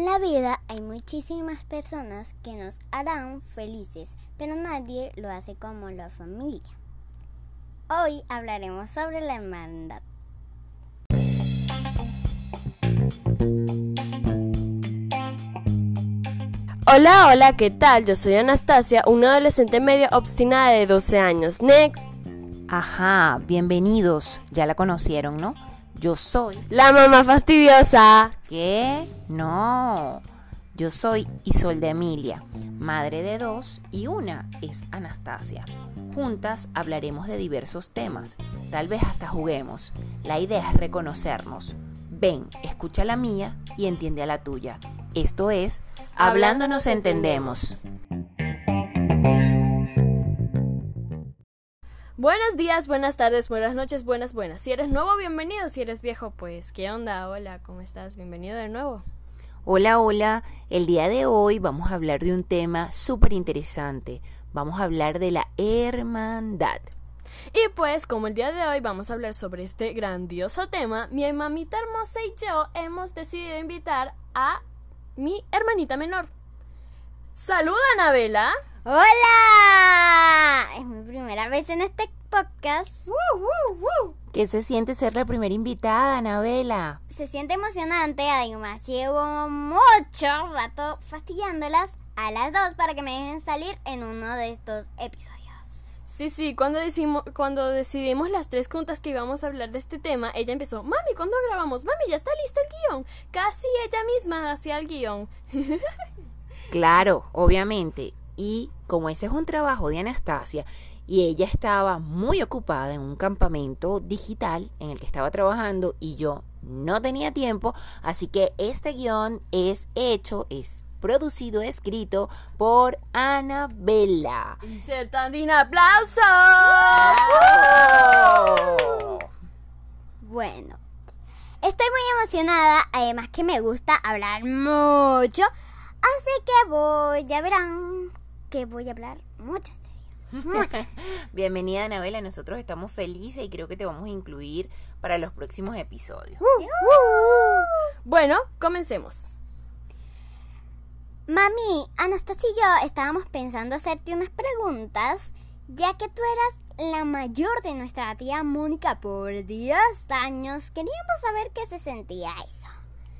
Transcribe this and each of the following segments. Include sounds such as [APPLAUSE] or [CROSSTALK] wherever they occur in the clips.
En la vida hay muchísimas personas que nos harán felices, pero nadie lo hace como la familia. Hoy hablaremos sobre la hermandad. Hola, hola, ¿qué tal? Yo soy Anastasia, una adolescente medio obstinada de 12 años. Next. Ajá, bienvenidos. Ya la conocieron, ¿no? Yo soy... La mamá fastidiosa. ¿Qué? No. Yo soy Isolde Emilia, madre de dos y una es Anastasia. Juntas hablaremos de diversos temas, tal vez hasta juguemos. La idea es reconocernos. Ven, escucha la mía y entiende a la tuya. Esto es Hablando nos entendemos. Buenos días, buenas tardes, buenas noches, buenas, buenas. Si eres nuevo, bienvenido. Si eres viejo, pues, ¿qué onda? Hola, ¿cómo estás? Bienvenido de nuevo. Hola, hola. El día de hoy vamos a hablar de un tema súper interesante. Vamos a hablar de la hermandad. Y pues, como el día de hoy vamos a hablar sobre este grandioso tema, mi mamita hermosa y yo hemos decidido invitar a mi hermanita menor. ¡Saluda, Anabela! ¡Hola! Vez en este podcast. ¿Qué se siente ser la primera invitada, Anabela? Se siente emocionante, además llevo mucho rato fastidiándolas a las dos para que me dejen salir en uno de estos episodios. Sí, sí, cuando, decimos, cuando decidimos las tres juntas que íbamos a hablar de este tema, ella empezó, mami, ¿cuándo grabamos? Mami, ya está listo el guion. Casi ella misma hacía el guion. [LAUGHS] claro, obviamente. Y como ese es un trabajo de Anastasia, y ella estaba muy ocupada en un campamento digital en el que estaba trabajando y yo no tenía tiempo, así que este guion es hecho, es producido, escrito por Anabela. Insertando un aplauso. Bueno, estoy muy emocionada, además que me gusta hablar mucho, así que voy, ya verán que voy a hablar [LAUGHS] mucho. Bienvenida Anabela, nosotros estamos felices y creo que te vamos a incluir para los próximos episodios. Bueno, comencemos. Mami, Anastasia y yo estábamos pensando hacerte unas preguntas, ya que tú eras la mayor de nuestra tía Mónica por 10 años. Queríamos saber qué se sentía eso.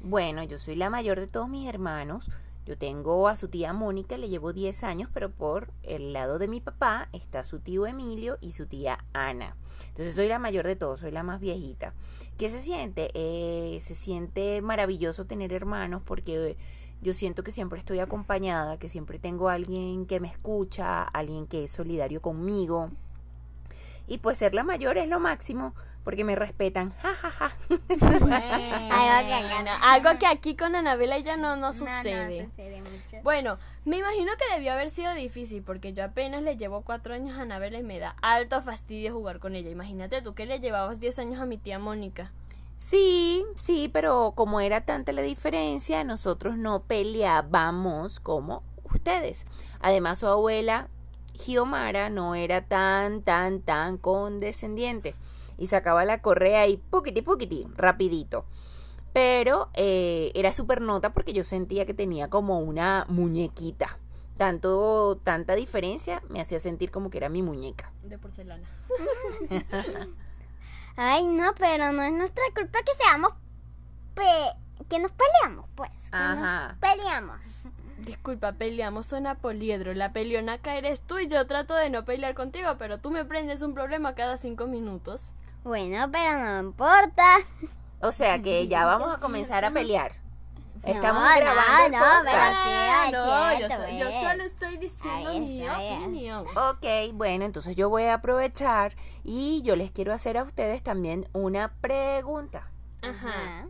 Bueno, yo soy la mayor de todos mis hermanos. Yo tengo a su tía Mónica, le llevo 10 años, pero por el lado de mi papá está su tío Emilio y su tía Ana. Entonces soy la mayor de todos, soy la más viejita. ¿Qué se siente? Eh, se siente maravilloso tener hermanos porque yo siento que siempre estoy acompañada, que siempre tengo alguien que me escucha, alguien que es solidario conmigo. Y pues ser la mayor es lo máximo, porque me respetan. Ja, ja, ja. Algo, que aquí con Anabela ya no, no sucede. Bueno, me imagino que debió haber sido difícil, porque yo apenas le llevo cuatro años a Anabela y me da alto fastidio jugar con ella. Imagínate tú que le llevabas diez años a mi tía Mónica. Sí, sí, pero como era tanta la diferencia, nosotros no peleábamos como ustedes. Además, su abuela Giomara no era tan, tan, tan condescendiente y sacaba la correa y poquiti, poquiti, rapidito. Pero eh, era súper nota porque yo sentía que tenía como una muñequita. Tanto, tanta diferencia me hacía sentir como que era mi muñeca. De porcelana. [LAUGHS] Ay, no, pero no es nuestra culpa que seamos que nos peleamos, pues. Ajá. peleamos. Disculpa, peleamos, suena poliedro. La peleonaca eres tú y yo trato de no pelear contigo, pero tú me prendes un problema cada cinco minutos. Bueno, pero no importa. O sea que ya [LAUGHS] vamos a comenzar a pelear. Estamos grabando. No, no, no, yo, solo estoy diciendo mi opinión. Ok, bueno, entonces yo voy a aprovechar y yo les quiero hacer a ustedes también una pregunta. Ajá.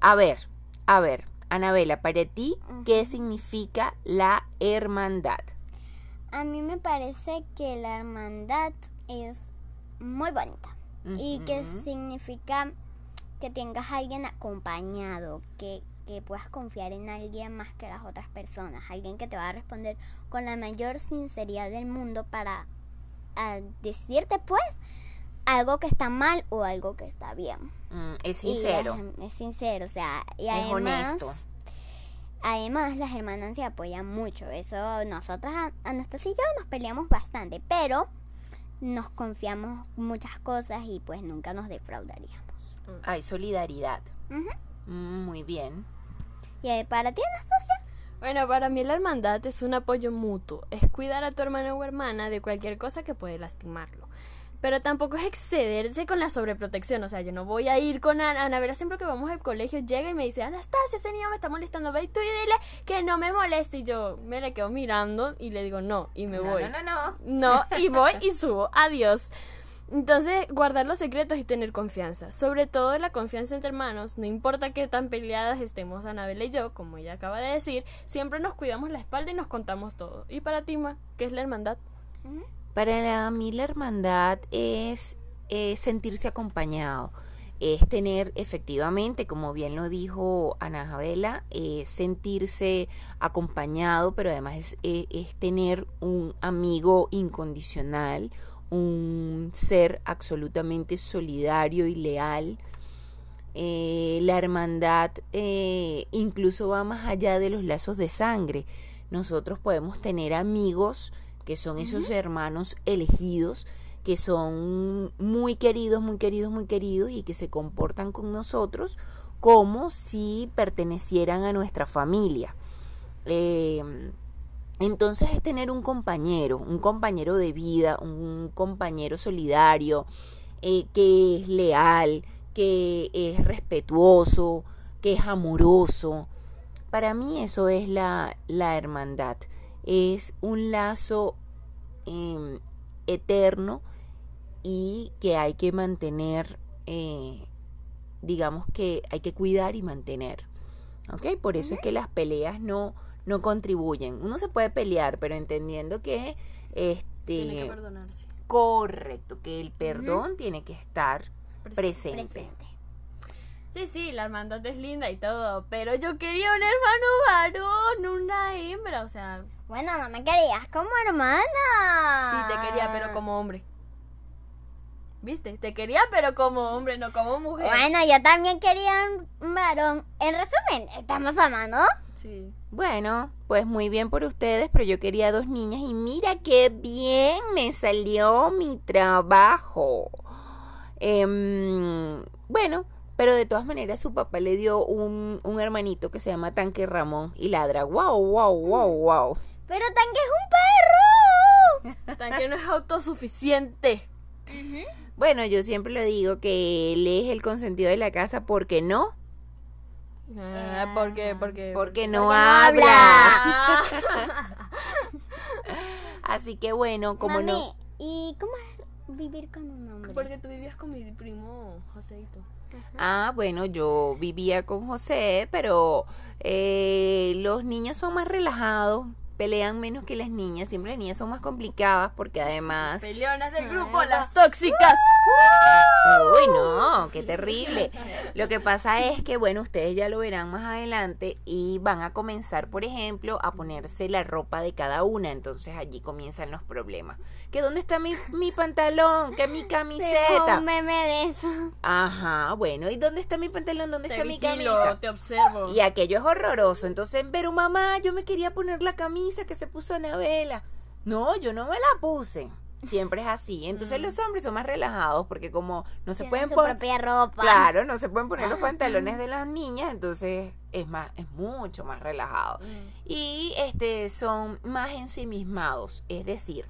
A ver, a ver, Anabela, para ti, ¿qué significa la hermandad? A mí me parece que la hermandad es muy bonita y que significa que tengas a alguien acompañado, que que puedas confiar en alguien más que las otras personas, alguien que te va a responder con la mayor sinceridad del mundo para decirte pues algo que está mal o algo que está bien. Mm, es sincero. Es, sincero, o sea, y es honesto. además las hermanas se apoyan mucho. Eso nosotras, Anastasia y yo nos peleamos bastante, pero nos confiamos muchas cosas y pues nunca nos defraudaríamos. Hay solidaridad. Muy bien. ¿Y para ti, Anastasia? Bueno, para mí la hermandad es un apoyo mutuo, es cuidar a tu hermano o hermana de cualquier cosa que puede lastimarlo. Pero tampoco es excederse con la sobreprotección, o sea, yo no voy a ir con Ana, Ana Vera siempre que vamos al colegio llega y me dice, Anastasia, ese niño me está molestando, ve y tú y dile que no me moleste y yo me le quedo mirando y le digo no y me voy. No, no, no. No, y [LAUGHS] voy y subo, adiós. Entonces, guardar los secretos y tener confianza. Sobre todo la confianza entre hermanos. No importa qué tan peleadas estemos Anabela y yo, como ella acaba de decir, siempre nos cuidamos la espalda y nos contamos todo. ¿Y para ti, Ma, qué es la hermandad? Para mí la hermandad es sentirse acompañado. Es tener efectivamente, como bien lo dijo Ana Javela, sentirse acompañado, pero además es tener un amigo incondicional, un ser absolutamente solidario y leal. Eh, la hermandad eh, incluso va más allá de los lazos de sangre. Nosotros podemos tener amigos que son esos hermanos elegidos, que son muy queridos, muy queridos, muy queridos y que se comportan con nosotros como si pertenecieran a nuestra familia. Eh, entonces es tener un compañero, un compañero de vida, un compañero solidario, eh, que es leal, que es respetuoso, que es amoroso. Para mí eso es la, la hermandad. Es un lazo em, eterno y que hay que mantener, eh, digamos que hay que cuidar y mantener. ¿Ok? Por eso es que las peleas no, no contribuyen. Uno se puede pelear, pero entendiendo que este tiene que perdonarse. Correcto, que el perdón tiene que estar presente. Sí, sí, la hermandad es linda y todo, pero yo quería un hermano varón, una hembra, o sea... Bueno, no me querías como hermana. Sí, te quería, pero como hombre. ¿Viste? Te quería, pero como hombre, no como mujer. Bueno, yo también quería un varón. En resumen, ¿estamos amando? Sí. Bueno, pues muy bien por ustedes, pero yo quería dos niñas y mira qué bien me salió mi trabajo. Em, bueno, pero de todas maneras su papá le dio un, un hermanito que se llama Tanque Ramón y ladra, wow, wow, wow, wow. Pero Tanque es un perro. Tanque no es autosuficiente. Bueno, yo siempre lo digo que él es el consentido de la casa porque no Ah, ¿Por qué? Porque, porque no habla. [LAUGHS] Así que bueno, como no. ¿Y cómo es vivir con un hombre? Porque tú vivías con mi primo Joséito. Ah, bueno, yo vivía con José, pero eh, los niños son más relajados pelean menos que las niñas. Siempre las niñas son más complicadas porque además... Peleonas del grupo, las tóxicas. Uy, no, qué terrible. Lo que pasa es que, bueno, ustedes ya lo verán más adelante y van a comenzar, por ejemplo, a ponerse la ropa de cada una. Entonces allí comienzan los problemas. ¿Que dónde está mi, mi pantalón? ¿Que mi camiseta? un meme de eso. Ajá, bueno, ¿y dónde está mi pantalón? ¿Dónde está mi camisa? Te observo. Y aquello es horroroso. Entonces, pero mamá, yo me quería poner la camisa que se puso Anabela. No, yo no me la puse. Siempre es así. Entonces los hombres son más relajados porque como no se pueden poner ropa. Claro, no se pueden poner los [LAUGHS] pantalones de las niñas, entonces es más es mucho más relajado. Y este son más ensimismados, es decir,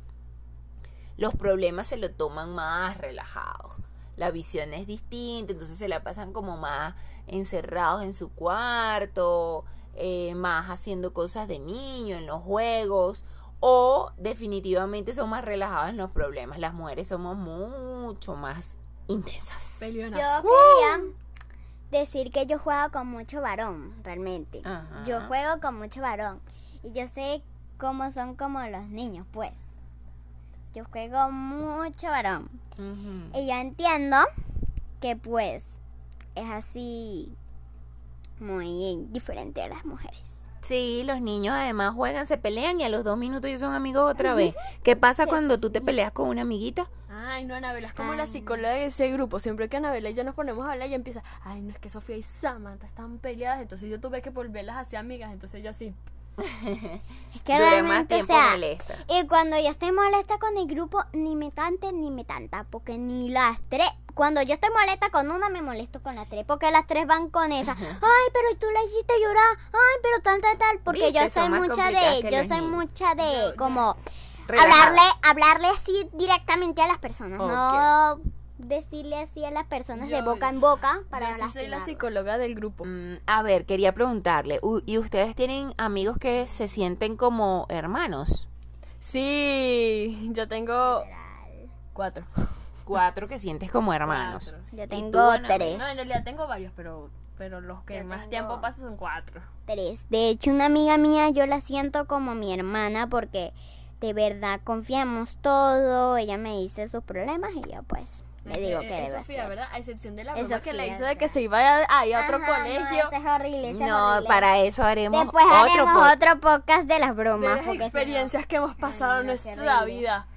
los problemas se lo toman más relajados. La visión es distinta, entonces se la pasan como más encerrados en su cuarto, eh, más haciendo cosas de niño, en los juegos, o definitivamente son más relajados en los problemas. Las mujeres somos mucho más intensas. Yo quería decir que yo juego con mucho varón, realmente. Yo juego con mucho varón. Y yo sé cómo son como los niños, pues. Yo juego mucho varón. Y yo entiendo que pues es así muy diferente a las mujeres. Sí, los niños además juegan, se pelean y a los dos minutos ya son amigos otra vez. ¿Qué pasa cuando tú te peleas con una amiguita? Ay, no, Anabela, es como la psicóloga de ese grupo. Siempre que Anabela y yo nos ponemos a hablar, ella empieza, ay, no, es que Sofía y Samantha están peleadas, entonces yo tuve que volverlas hacia amigas, entonces yo así. Es que realmente, o sea, y cuando yo estoy molesta con el grupo, ni me cante ni me tanta, porque ni las tres, cuando yo estoy molesta con una, me molesto con las tres, porque las tres van con esa, ay, pero tú la hiciste llorar, ay, pero tal, tal, tal, porque yo soy mucha de, yo soy mucha de, como, hablarle, hablarle así directamente a las personas, no decirle así a las personas de boca en boca para yo soy la psicóloga del grupo. Mm, a ver, quería preguntarle, ¿y ustedes tienen amigos que se sienten como hermanos? Sí, yo tengo cuatro. Cuatro que sientes como hermanos. Yo tengo tres. No, en realidad tengo varios, pero pero los que más tiempo pasan son cuatro. Tres. De hecho, una amiga mía yo la siento como mi hermana porque de verdad confiamos todo. Ella me dice sus problemas y yo pues le digo que debe Sofía, ¿verdad? A excepción de la broma que le hizo de que se iba a, a, otro colegio. No, es horrible, no para eso haremos Después otro haremos otro podcast de las bromas. De las experiencias que hemos pasado en nuestra vida.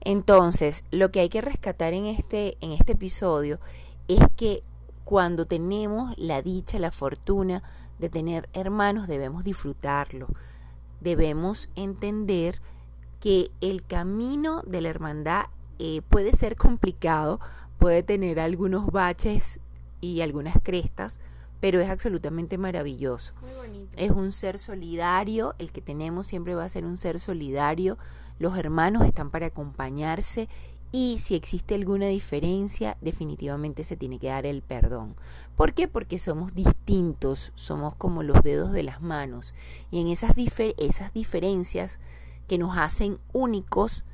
Entonces, lo que hay que rescatar en este, en este episodio es que cuando tenemos la dicha, la fortuna de tener hermanos, debemos disfrutarlo. Debemos entender que el camino de la hermandad eh, puede ser complicado, puede tener algunos baches y algunas crestas, pero es absolutamente maravilloso. Es un ser solidario, el que tenemos siempre va a ser un ser solidario, los hermanos están para acompañarse y si existe alguna diferencia, definitivamente se tiene que dar el perdón. ¿Por qué? Porque somos distintos, somos como los dedos de las manos y en esas, esas diferencias que nos hacen únicos,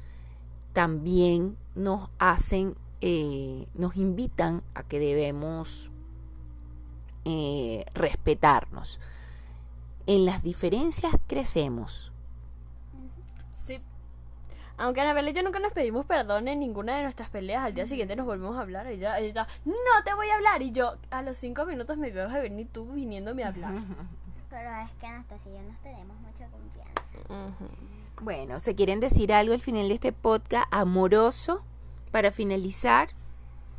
también nos hacen, eh, nos invitan a que debemos eh, respetarnos. En las diferencias crecemos. Sí. Aunque Anabel y yo nunca nos pedimos perdón en ninguna de nuestras peleas, al día siguiente nos volvemos a hablar. Y ella, ella no te voy a hablar. Y yo, a los cinco minutos me veo a venir tú viniéndome a hablar. Pero es que Anastasia y yo nos tenemos mucha confianza. Bueno, ¿se quieren decir algo al final de este podcast amoroso? Para finalizar,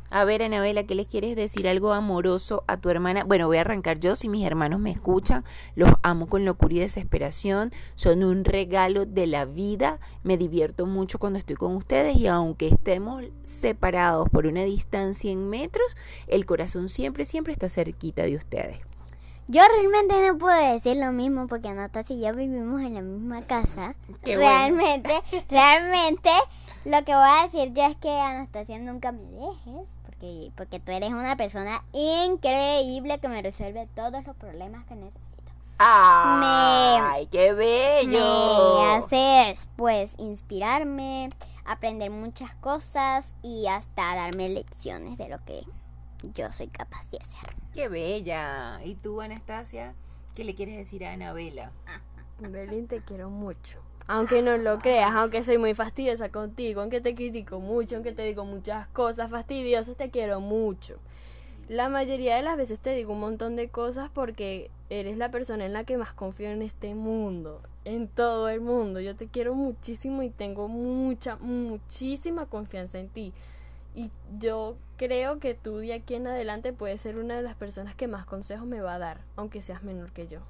a ver, Anabela, ¿qué les quieres decir algo amoroso a tu hermana? Bueno, voy a arrancar yo, si mis hermanos me escuchan, los amo con locura y desesperación, son un regalo de la vida, me divierto mucho cuando estoy con ustedes y aunque estemos separados por una distancia en metros, el corazón siempre, siempre está cerquita de ustedes. Yo realmente no puedo decir lo mismo porque Anastasia y yo vivimos en la misma casa. realmente, [LAUGHS] realmente, lo que voy a decir yo es que Anastasia nunca me dejes porque, porque tú eres una persona increíble que me resuelve todos los problemas que necesito. ¡Ay, qué bello! Me haces, pues, inspirarme, aprender muchas cosas y hasta darme lecciones de lo que yo soy capaz de hacer. ¡Qué bella! ¿Y tú, Anastasia? ¿Qué le quieres decir a Anabela? [LAUGHS] Belín, te quiero mucho. Aunque no lo creas, aunque soy muy fastidiosa contigo, aunque te critico mucho, aunque te digo muchas cosas fastidiosas, te quiero mucho. La mayoría de las veces te digo un montón de cosas porque eres la persona en la que más confío en este mundo, en todo el mundo. Yo te quiero muchísimo y tengo mucha, muchísima confianza en ti. Y yo creo que tú de aquí en adelante puedes ser una de las personas que más consejos me va a dar, aunque seas menor que yo.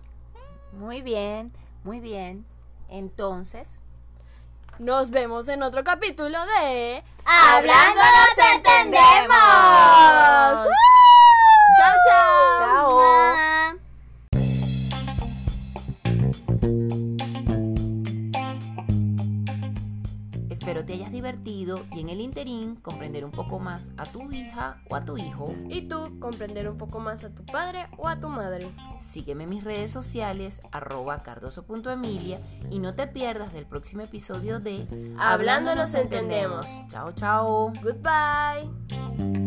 Muy bien, muy bien. Entonces, nos vemos en otro capítulo de Hablando nos entendemos. Espero te hayas divertido y en el interín comprender un poco más a tu hija o a tu hijo. Y tú comprender un poco más a tu padre o a tu madre. Sígueme en mis redes sociales, arroba cardoso.emilia y no te pierdas del próximo episodio de Hablando nos entendemos. Chao, chao. Goodbye.